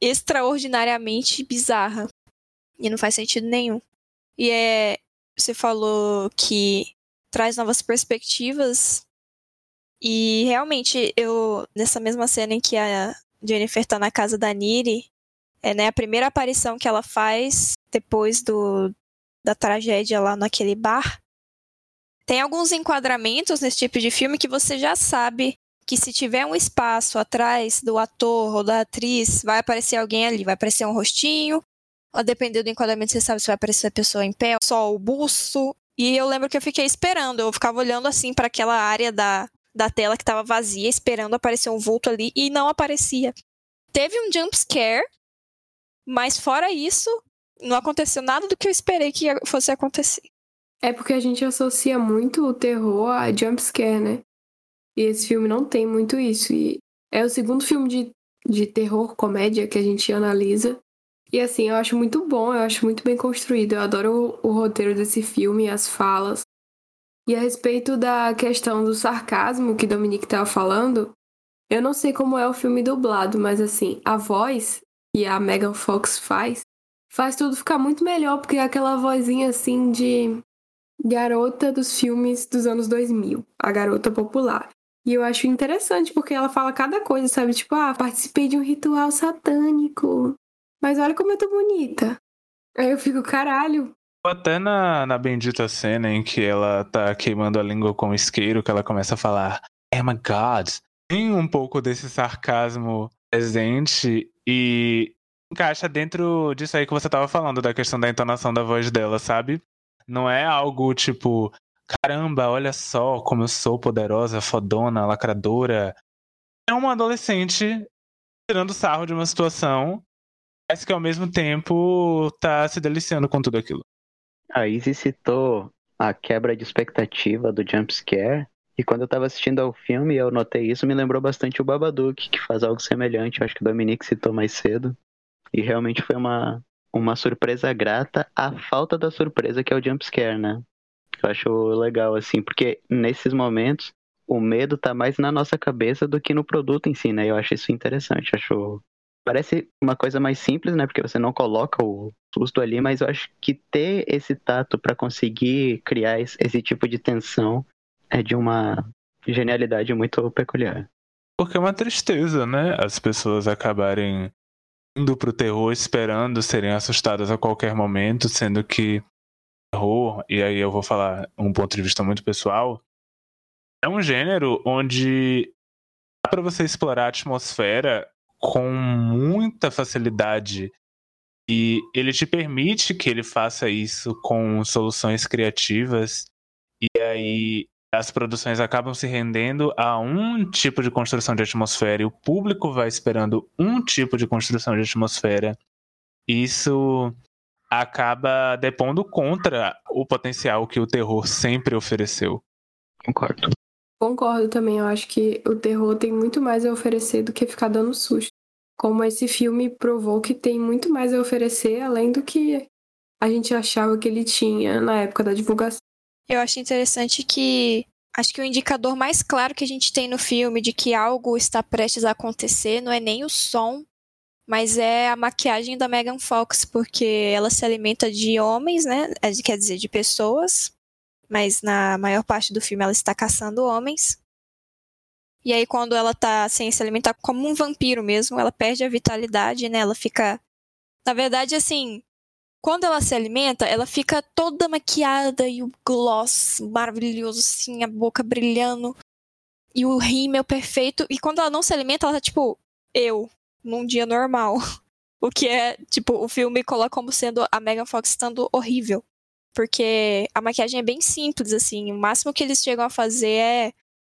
extraordinariamente bizarra. E não faz sentido nenhum. E é. Você falou que traz novas perspectivas. E realmente, eu. Nessa mesma cena em que a Jennifer tá na casa da Niri, é né, a primeira aparição que ela faz depois do, da tragédia lá naquele bar. Tem alguns enquadramentos nesse tipo de filme que você já sabe que se tiver um espaço atrás do ator ou da atriz, vai aparecer alguém ali, vai aparecer um rostinho, a depender do enquadramento, você sabe se vai aparecer a pessoa em pé, só o busto. E eu lembro que eu fiquei esperando, eu ficava olhando assim para aquela área da, da tela que estava vazia, esperando aparecer um vulto ali e não aparecia. Teve um jump scare, mas fora isso, não aconteceu nada do que eu esperei que fosse acontecer. É porque a gente associa muito o terror a jump scare, né? E esse filme não tem muito isso. E é o segundo filme de, de terror, comédia que a gente analisa. E assim, eu acho muito bom, eu acho muito bem construído. Eu adoro o, o roteiro desse filme, as falas. E a respeito da questão do sarcasmo que Dominique estava falando, eu não sei como é o filme dublado, mas assim, a voz que a Megan Fox faz faz tudo ficar muito melhor, porque é aquela vozinha assim de garota dos filmes dos anos 2000, a garota popular. E eu acho interessante, porque ela fala cada coisa, sabe? Tipo, ah, participei de um ritual satânico. Mas olha como eu tô bonita. Aí eu fico, caralho. Até na, na bendita cena em que ela tá queimando a língua com o isqueiro, que ela começa a falar, oh my god. Tem um pouco desse sarcasmo presente e encaixa dentro disso aí que você tava falando, da questão da entonação da voz dela, sabe? Não é algo tipo, caramba, olha só como eu sou poderosa, fodona, lacradora. É uma adolescente tirando sarro de uma situação, mas que ao mesmo tempo tá se deliciando com tudo aquilo. A Izzy citou a quebra de expectativa do jump scare. E quando eu tava assistindo ao filme eu notei isso, me lembrou bastante o Babadook, que faz algo semelhante. Eu acho que o Dominique citou mais cedo. E realmente foi uma, uma surpresa grata a falta da surpresa que é o jump scare, né? Eu acho legal, assim, porque nesses momentos o medo tá mais na nossa cabeça do que no produto em si, né? Eu acho isso interessante. Acho. Parece uma coisa mais simples, né? Porque você não coloca o susto ali, mas eu acho que ter esse tato para conseguir criar esse tipo de tensão é de uma genialidade muito peculiar. Porque é uma tristeza, né? As pessoas acabarem indo pro terror esperando serem assustadas a qualquer momento, sendo que terror, e aí eu vou falar um ponto de vista muito pessoal, é um gênero onde dá para você explorar a atmosfera com muita facilidade e ele te permite que ele faça isso com soluções criativas e aí as produções acabam se rendendo a um tipo de construção de atmosfera e o público vai esperando um tipo de construção de atmosfera. Isso acaba depondo contra o potencial que o terror sempre ofereceu. Concordo. Concordo também, eu acho que o terror tem muito mais a oferecer do que ficar dando susto. Como esse filme provou que tem muito mais a oferecer além do que a gente achava que ele tinha na época da divulgação. Eu acho interessante que acho que o indicador mais claro que a gente tem no filme de que algo está prestes a acontecer não é nem o som, mas é a maquiagem da Megan Fox, porque ela se alimenta de homens, né? É, quer dizer, de pessoas, mas na maior parte do filme ela está caçando homens. E aí, quando ela tá sem se alimentar como um vampiro mesmo, ela perde a vitalidade, né? Ela fica. Na verdade, assim, quando ela se alimenta, ela fica toda maquiada e o gloss maravilhoso, assim, a boca brilhando. E o rímel perfeito. E quando ela não se alimenta, ela tá tipo, eu, num dia normal. (laughs) O que é, tipo, o filme coloca como sendo a Megan Fox estando horrível. Porque a maquiagem é bem simples, assim. O máximo que eles chegam a fazer é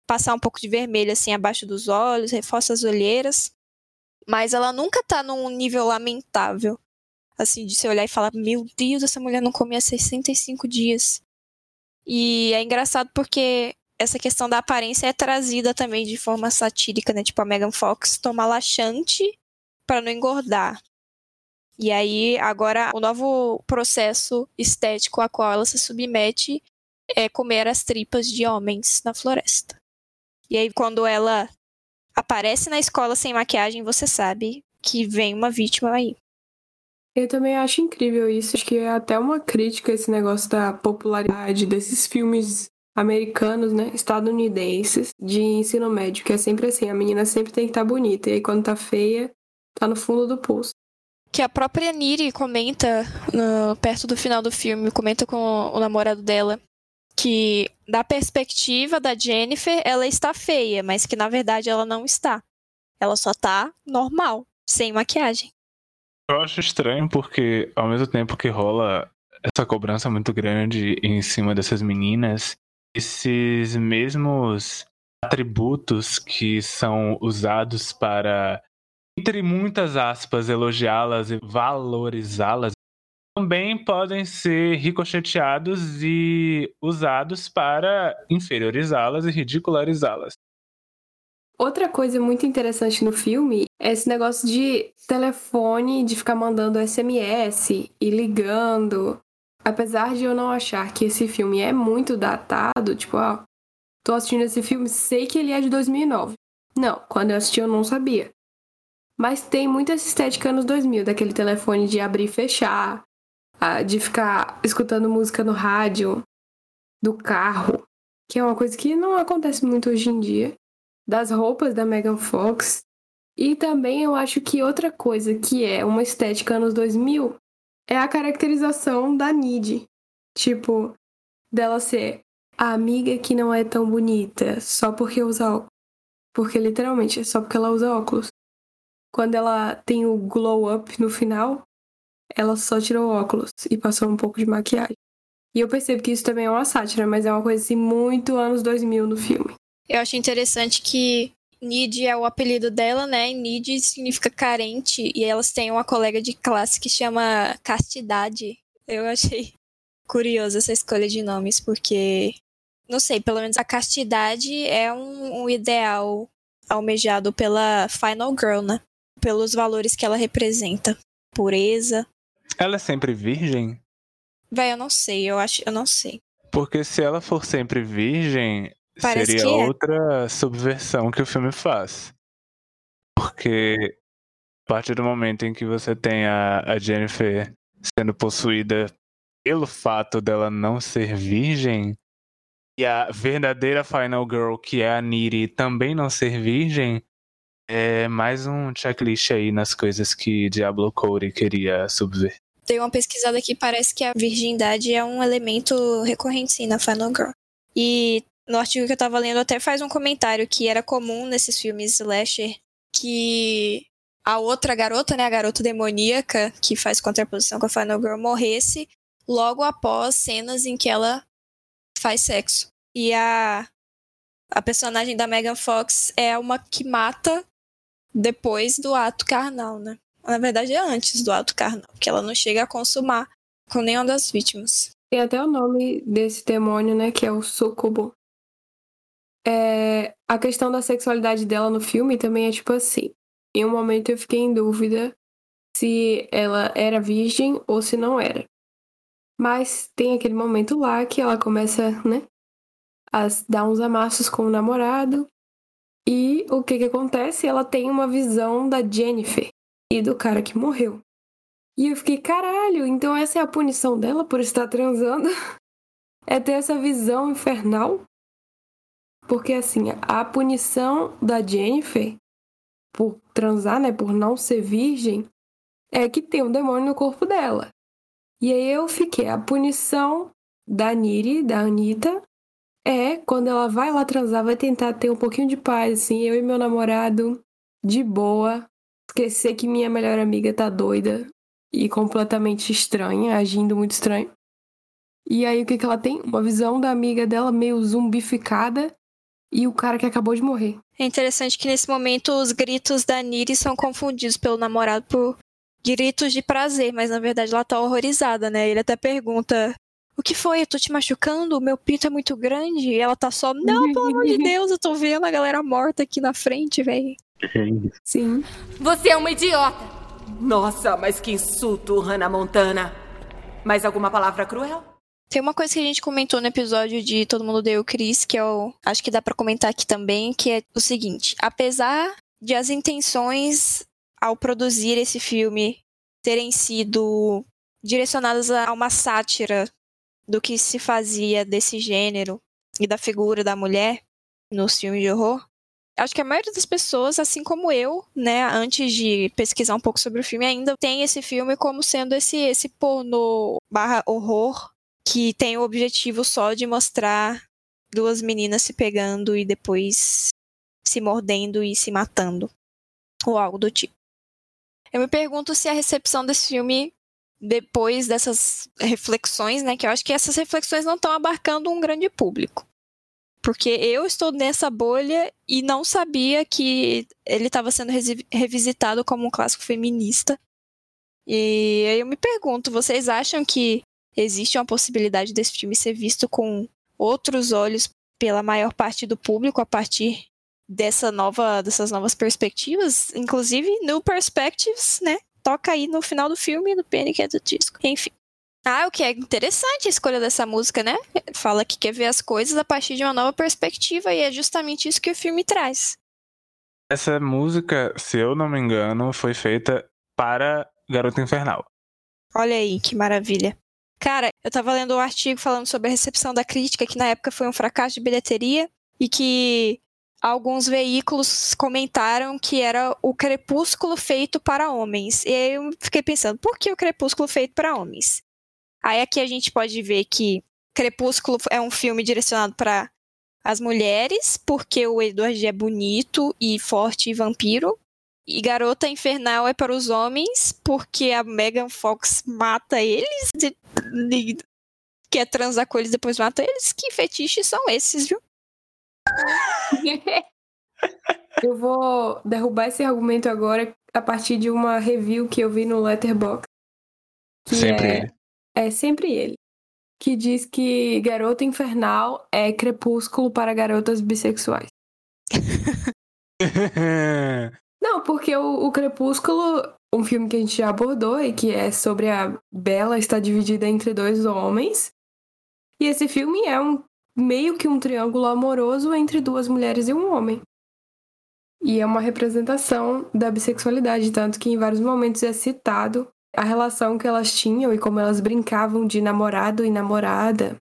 passar um pouco de vermelho, assim, abaixo dos olhos, reforça as olheiras. Mas ela nunca tá num nível lamentável assim, de se olhar e falar: Meu Deus, essa mulher não comia 65 dias. E é engraçado porque essa questão da aparência é trazida também de forma satírica, né? Tipo, a Megan Fox toma laxante para não engordar. E aí, agora, o novo processo estético a qual ela se submete é comer as tripas de homens na floresta. E aí, quando ela aparece na escola sem maquiagem, você sabe que vem uma vítima aí. Eu também acho incrível isso. Acho que é até uma crítica esse negócio da popularidade desses filmes americanos, né, estadunidenses, de ensino médio, que é sempre assim, a menina sempre tem que estar tá bonita, e aí quando tá feia, tá no fundo do poço. Que a própria Niri comenta no, perto do final do filme, comenta com o namorado dela, que da perspectiva da Jennifer, ela está feia, mas que na verdade ela não está. Ela só tá normal, sem maquiagem. Eu acho estranho porque, ao mesmo tempo que rola essa cobrança muito grande em cima dessas meninas, esses mesmos atributos que são usados para, entre muitas aspas, elogiá-las e valorizá-las, também podem ser ricocheteados e usados para inferiorizá-las e ridicularizá-las. Outra coisa muito interessante no filme é esse negócio de telefone, de ficar mandando SMS e ligando. Apesar de eu não achar que esse filme é muito datado, tipo, ó, tô assistindo esse filme, sei que ele é de 2009. Não, quando eu assisti eu não sabia. Mas tem muita estética anos 2000, daquele telefone de abrir e fechar, de ficar escutando música no rádio, do carro, que é uma coisa que não acontece muito hoje em dia das roupas da Megan Fox. E também eu acho que outra coisa que é uma estética anos 2000 é a caracterização da Nid. Tipo, dela ser a amiga que não é tão bonita só porque usa óculos. Porque literalmente é só porque ela usa óculos. Quando ela tem o glow up no final, ela só tirou óculos e passou um pouco de maquiagem. E eu percebo que isso também é uma sátira, mas é uma coisa assim muito anos 2000 no filme. Eu achei interessante que Nid é o apelido dela, né? Nid significa carente. E elas têm uma colega de classe que chama Castidade. Eu achei curioso essa escolha de nomes, porque, não sei, pelo menos a castidade é um, um ideal almejado pela Final Girl, né? Pelos valores que ela representa. Pureza. Ela é sempre virgem? Véi, eu não sei, eu acho, eu não sei. Porque se ela for sempre virgem, Parece Seria que é. outra subversão que o filme faz. Porque a partir do momento em que você tem a, a Jennifer sendo possuída pelo fato dela não ser virgem, e a verdadeira Final Girl, que é a Niri, também não ser virgem, é mais um checklist aí nas coisas que Diablo Cody queria subver. Dei uma pesquisada aqui, parece que a virgindade é um elemento recorrente sim na Final Girl. E no artigo que eu tava lendo até faz um comentário que era comum nesses filmes slasher que a outra garota, né, a garota demoníaca que faz contraposição com a Final Girl morresse logo após cenas em que ela faz sexo. E a, a personagem da Megan Fox é uma que mata depois do ato carnal, né? Na verdade, é antes do ato carnal, que ela não chega a consumar com nenhuma das vítimas. Tem até o nome desse demônio, né? Que é o Sucubo. É, a questão da sexualidade dela no filme também é tipo assim. Em um momento eu fiquei em dúvida se ela era virgem ou se não era. Mas tem aquele momento lá que ela começa, né, a dar uns amassos com o namorado. E o que que acontece? Ela tem uma visão da Jennifer e do cara que morreu. E eu fiquei, caralho, então essa é a punição dela por estar transando? (laughs) é ter essa visão infernal? Porque assim, a punição da Jennifer por transar, né, por não ser virgem, é que tem um demônio no corpo dela. E aí eu fiquei, a punição da Niri, da Anitta, é quando ela vai lá transar, vai tentar ter um pouquinho de paz, assim, eu e meu namorado, de boa, esquecer que minha melhor amiga tá doida e completamente estranha, agindo muito estranho. E aí o que que ela tem? Uma visão da amiga dela meio zumbificada e o cara que acabou de morrer. É interessante que nesse momento os gritos da Niri são confundidos pelo namorado por gritos de prazer, mas na verdade ela tá horrorizada, né? Ele até pergunta: O que foi? Eu tô te machucando? O meu pinto é muito grande? E ela tá só: Não, pelo amor de Deus, eu tô vendo a galera morta aqui na frente, velho. Sim. Você é uma idiota! Nossa, mas que insulto, Hannah Montana. Mais alguma palavra cruel? Tem uma coisa que a gente comentou no episódio de Todo Mundo Deu Chris, que eu acho que dá para comentar aqui também, que é o seguinte: apesar de as intenções ao produzir esse filme terem sido direcionadas a uma sátira do que se fazia desse gênero e da figura da mulher nos filmes de horror, acho que a maioria das pessoas, assim como eu, né, antes de pesquisar um pouco sobre o filme, ainda tem esse filme como sendo esse esse pornô barra horror que tem o objetivo só de mostrar duas meninas se pegando e depois se mordendo e se matando, ou algo do tipo. Eu me pergunto se a recepção desse filme, depois dessas reflexões, né, que eu acho que essas reflexões não estão abarcando um grande público. Porque eu estou nessa bolha e não sabia que ele estava sendo revisitado como um clássico feminista. E aí eu me pergunto, vocês acham que existe uma possibilidade desse filme ser visto com outros olhos pela maior parte do público a partir dessa nova, dessas novas perspectivas, inclusive no Perspectives, né? Toca aí no final do filme, no Panic! do disco. Enfim. Ah, o que é interessante a escolha dessa música, né? Fala que quer ver as coisas a partir de uma nova perspectiva e é justamente isso que o filme traz. Essa música, se eu não me engano, foi feita para Garota Infernal. Olha aí, que maravilha. Cara, eu tava lendo um artigo falando sobre a recepção da crítica, que na época foi um fracasso de bilheteria, e que alguns veículos comentaram que era o crepúsculo feito para homens. E aí eu fiquei pensando, por que o crepúsculo feito para homens? Aí aqui a gente pode ver que Crepúsculo é um filme direcionado para as mulheres, porque o Edward é bonito e forte e vampiro. E Garota Infernal é para os homens, porque a Megan Fox mata eles, quer transar com eles depois mata eles. Que fetiches são esses, viu? (laughs) eu vou derrubar esse argumento agora a partir de uma review que eu vi no Letterboxd. Sempre é, ele. É sempre ele. Que diz que Garota Infernal é crepúsculo para garotas bissexuais. (laughs) Não, porque o, o, Crepúsculo, um filme que a gente já abordou e que é sobre a Bela está dividida entre dois homens. E esse filme é um meio que um triângulo amoroso entre duas mulheres e um homem. E é uma representação da bissexualidade, tanto que em vários momentos é citado a relação que elas tinham e como elas brincavam de namorado e namorada.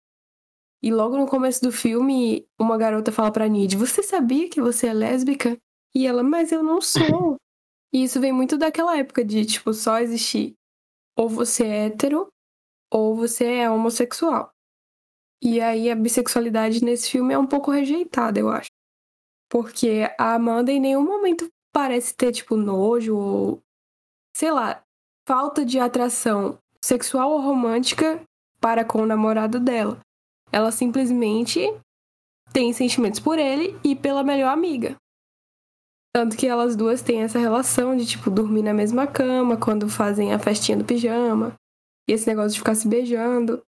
E logo no começo do filme, uma garota fala pra Nid: Você sabia que você é lésbica? E ela, mas eu não sou. (laughs) e isso vem muito daquela época de, tipo, só existir ou você é hétero ou você é homossexual. E aí a bissexualidade nesse filme é um pouco rejeitada, eu acho. Porque a Amanda em nenhum momento parece ter, tipo, nojo ou, sei lá, falta de atração sexual ou romântica para com o namorado dela. Ela simplesmente tem sentimentos por ele e pela melhor amiga. Tanto que elas duas têm essa relação de, tipo, dormir na mesma cama quando fazem a festinha do pijama. E esse negócio de ficar se beijando.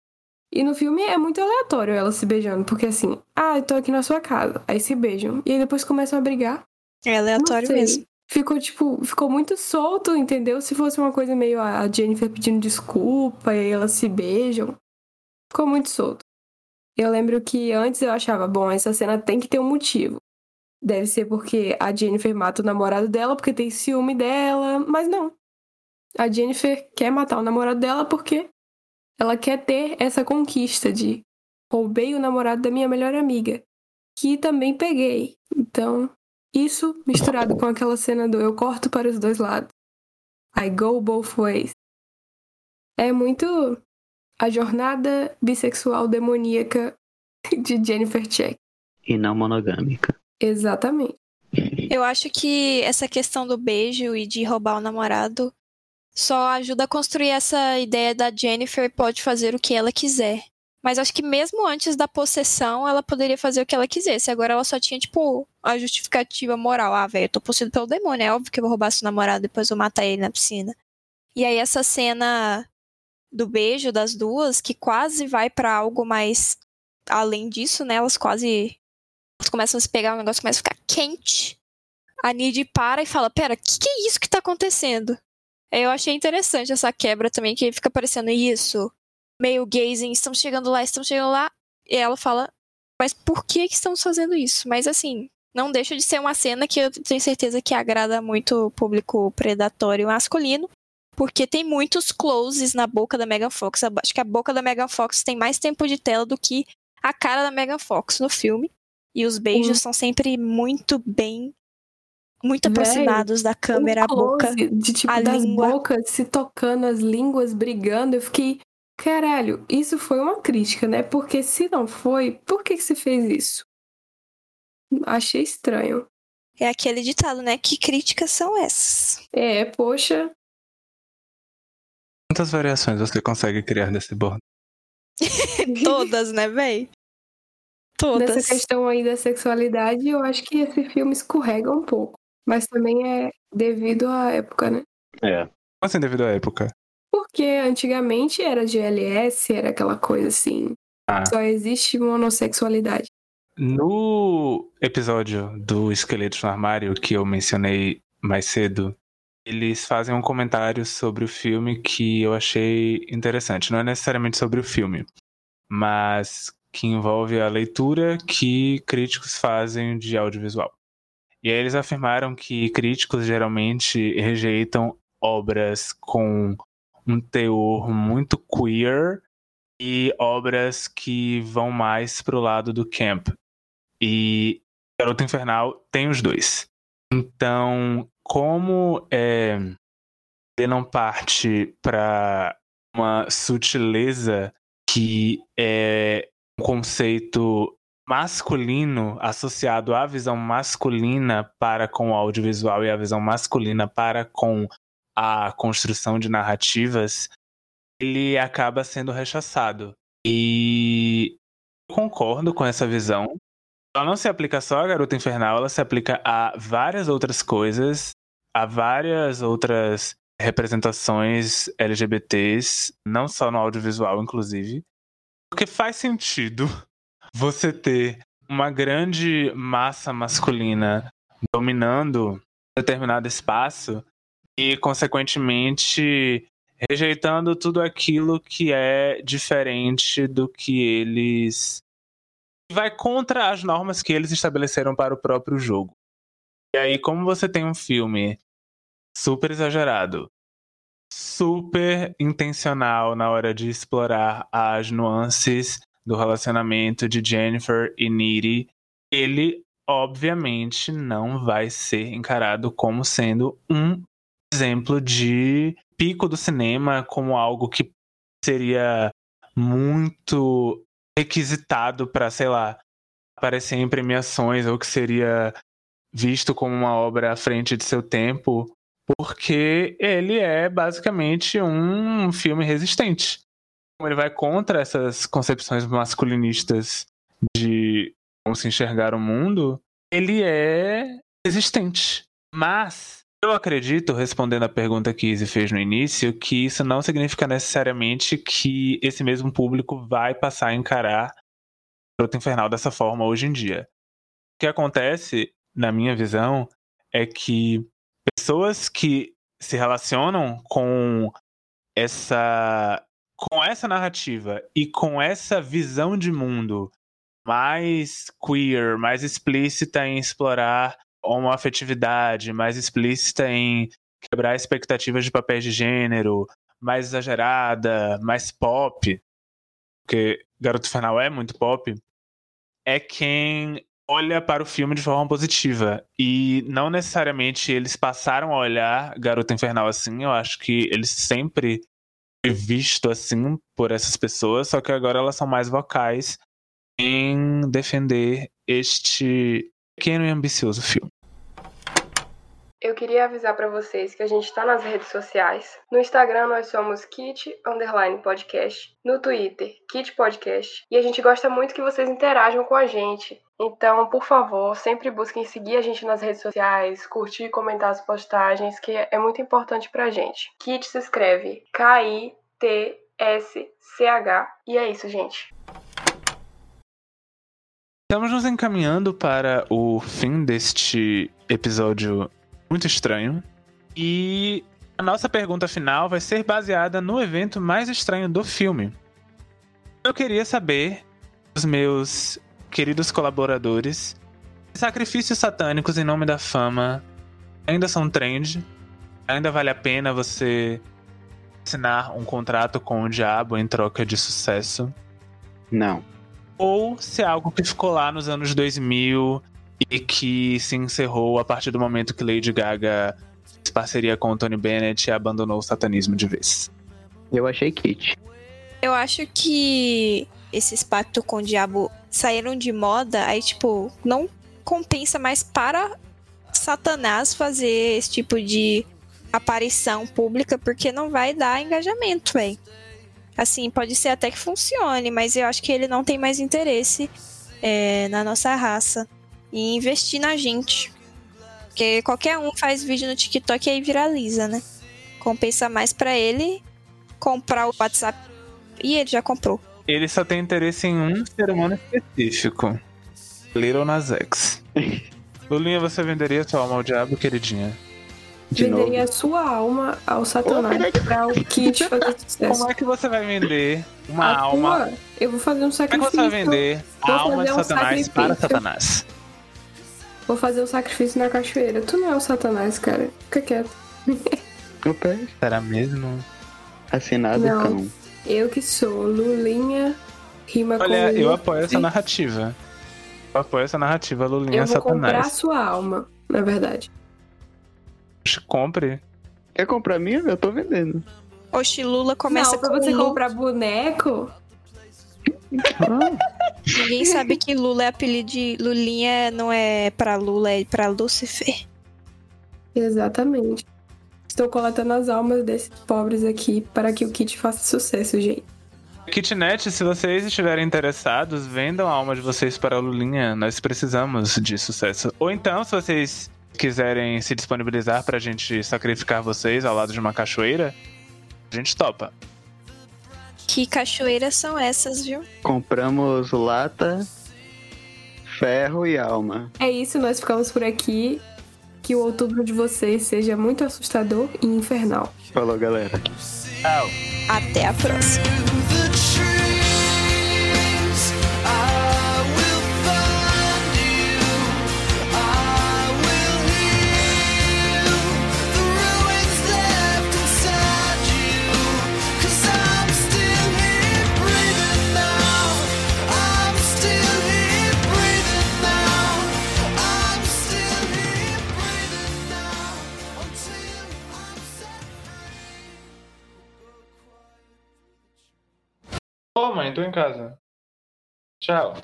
E no filme é muito aleatório elas se beijando, porque assim, ah, eu tô aqui na sua casa. Aí se beijam. E aí depois começam a brigar. É aleatório mesmo. Ficou, tipo, ficou muito solto, entendeu? Se fosse uma coisa meio a Jennifer pedindo desculpa e elas se beijam. Ficou muito solto. Eu lembro que antes eu achava, bom, essa cena tem que ter um motivo. Deve ser porque a Jennifer mata o namorado dela porque tem ciúme dela, mas não. A Jennifer quer matar o namorado dela porque ela quer ter essa conquista de roubei o namorado da minha melhor amiga, que também peguei. Então, isso misturado com aquela cena do eu corto para os dois lados. I go both ways. É muito a jornada bissexual demoníaca (laughs) de Jennifer Check. E não monogâmica. Exatamente. Eu acho que essa questão do beijo e de roubar o namorado só ajuda a construir essa ideia da Jennifer pode fazer o que ela quiser. Mas acho que mesmo antes da possessão, ela poderia fazer o que ela quisesse. Agora ela só tinha, tipo, a justificativa moral. Ah, velho, eu tô possuído pelo demônio. É óbvio que eu vou roubar seu namorado, depois eu matar ele na piscina. E aí essa cena do beijo das duas, que quase vai para algo mais além disso, né? Elas quase começam a se pegar, o negócio começa a ficar quente. A Nid para e fala: Pera, o que, que é isso que tá acontecendo? Eu achei interessante essa quebra também, que fica parecendo isso. Meio gazing, estamos chegando lá, estamos chegando lá. E ela fala, mas por que, que estamos fazendo isso? Mas assim, não deixa de ser uma cena que eu tenho certeza que agrada muito o público predatório masculino. Porque tem muitos closes na boca da Megan Fox. Acho que a boca da Megan Fox tem mais tempo de tela do que a cara da Megan Fox no filme. E os beijos uhum. são sempre muito bem muito aproximados Véi, da câmera, um a boca, de tipo a das língua. bocas se tocando, as línguas brigando. Eu fiquei, caralho, isso foi uma crítica, né? Porque se não foi, por que que se fez isso? Achei estranho. É aquele ditado, né? Que críticas são essas? É, poxa. Quantas variações você consegue criar desse bordo? (laughs) (laughs) Todas, né, véi? Todas. Nessa questão aí da sexualidade, eu acho que esse filme escorrega um pouco. Mas também é devido à época, né? É. Como assim devido à época? Porque antigamente era GLS, era aquela coisa assim. Ah. Só existe monossexualidade. No episódio do Esqueleto no Armário que eu mencionei mais cedo, eles fazem um comentário sobre o filme que eu achei interessante. Não é necessariamente sobre o filme, mas que envolve a leitura que críticos fazem de audiovisual. E aí eles afirmaram que críticos geralmente rejeitam obras com um teor muito queer e obras que vão mais pro lado do camp. E Garota Infernal tem os dois. Então, como é, ele não parte para uma sutileza que é um conceito masculino associado à visão masculina para com o audiovisual e a visão masculina para com a construção de narrativas, ele acaba sendo rechaçado. E eu concordo com essa visão. Ela não se aplica só à Garota Infernal, ela se aplica a várias outras coisas, a várias outras representações LGBTs, não só no audiovisual, inclusive. Porque faz sentido você ter uma grande massa masculina dominando determinado espaço e, consequentemente, rejeitando tudo aquilo que é diferente do que eles. vai contra as normas que eles estabeleceram para o próprio jogo. E aí, como você tem um filme super exagerado, super intencional na hora de explorar as nuances do relacionamento de Jennifer e Needy, ele obviamente não vai ser encarado como sendo um exemplo de pico do cinema, como algo que seria muito requisitado para, sei lá, aparecer em premiações ou que seria visto como uma obra à frente de seu tempo, porque ele é basicamente um filme resistente ele vai contra essas concepções masculinistas de como se enxergar o mundo, ele é existente. Mas eu acredito, respondendo a pergunta que Izzy fez no início, que isso não significa necessariamente que esse mesmo público vai passar a encarar Garota Infernal dessa forma hoje em dia. O que acontece, na minha visão, é que pessoas que se relacionam com essa com essa narrativa e com essa visão de mundo mais queer, mais explícita em explorar homoafetividade, mais explícita em quebrar expectativas de papéis de gênero, mais exagerada, mais pop, porque Garoto Final é muito pop, é quem olha para o filme de forma positiva. E não necessariamente eles passaram a olhar Garota Infernal assim, eu acho que eles sempre visto assim por essas pessoas, só que agora elas são mais vocais em defender este pequeno e ambicioso filme. Eu queria avisar para vocês que a gente está nas redes sociais. No Instagram nós somos Kit Underline Podcast. No Twitter, Kit Podcast. E a gente gosta muito que vocês interajam com a gente. Então, por favor, sempre busquem seguir a gente nas redes sociais, curtir e comentar as postagens, que é muito importante pra gente. Kit se escreve K-I-T-S-C-H. E é isso, gente. Estamos nos encaminhando para o fim deste episódio muito estranho. E a nossa pergunta final vai ser baseada no evento mais estranho do filme. Eu queria saber, os meus queridos colaboradores, sacrifícios satânicos em nome da fama ainda são trend? Ainda vale a pena você assinar um contrato com o diabo em troca de sucesso? Não. Ou se é algo que ficou lá nos anos 2000 e que se encerrou a partir do momento que Lady Gaga fez parceria com o Tony Bennett e abandonou o satanismo de vez. Eu achei Kit. Eu acho que esses pactos com o diabo saíram de moda, aí, tipo, não compensa mais para Satanás fazer esse tipo de aparição pública, porque não vai dar engajamento, velho. Assim, pode ser até que funcione, mas eu acho que ele não tem mais interesse é, na nossa raça e investir na gente. Porque qualquer um faz vídeo no TikTok e aí viraliza, né? Compensa mais para ele comprar o WhatsApp. E ele já comprou. Ele só tem interesse em um ser humano específico. Little Nas X. (laughs) Lulinha, você venderia sua alma ao diabo, queridinha? De Venderia novo. a sua alma ao Satanás pra o Kit (laughs) fazer sucesso. Como é que você vai vender uma A alma? tua, eu vou fazer um Como é que sacrifício. você vai vender a alma de um Satanás para sacrifício. Satanás? Vou fazer um sacrifício na cachoeira. Tu não é o Satanás, cara. Fica quieto. (laughs) Opa, Será mesmo? assinado Não. cão. Eu que sou Lulinha, rima Olha, com. eu apoio essa Sim. narrativa. Eu apoio essa narrativa, Lulinha Eu vou comprar a Satanás. sua alma, na verdade. Compre. Quer comprar minha? Eu tô vendendo. Oxi, Lula começa não, pra com você comprar boneco, Ninguém sabe que Lula é apelido de. Lulinha não é pra Lula, é pra Lucifer. exatamente. Estou coletando as almas desses pobres aqui para que o kit faça sucesso, gente. Kitnet, se vocês estiverem interessados, vendam a alma de vocês para a Lulinha. Nós precisamos de sucesso. Ou então, se vocês quiserem se disponibilizar pra gente sacrificar vocês ao lado de uma cachoeira, a gente topa. Que cachoeiras são essas, viu? Compramos lata, ferro e alma. É isso, nós ficamos por aqui. Que o outubro de vocês seja muito assustador e infernal. Falou, galera. Tchau. Até a próxima. Ô, mãe, tô em casa. Tchau.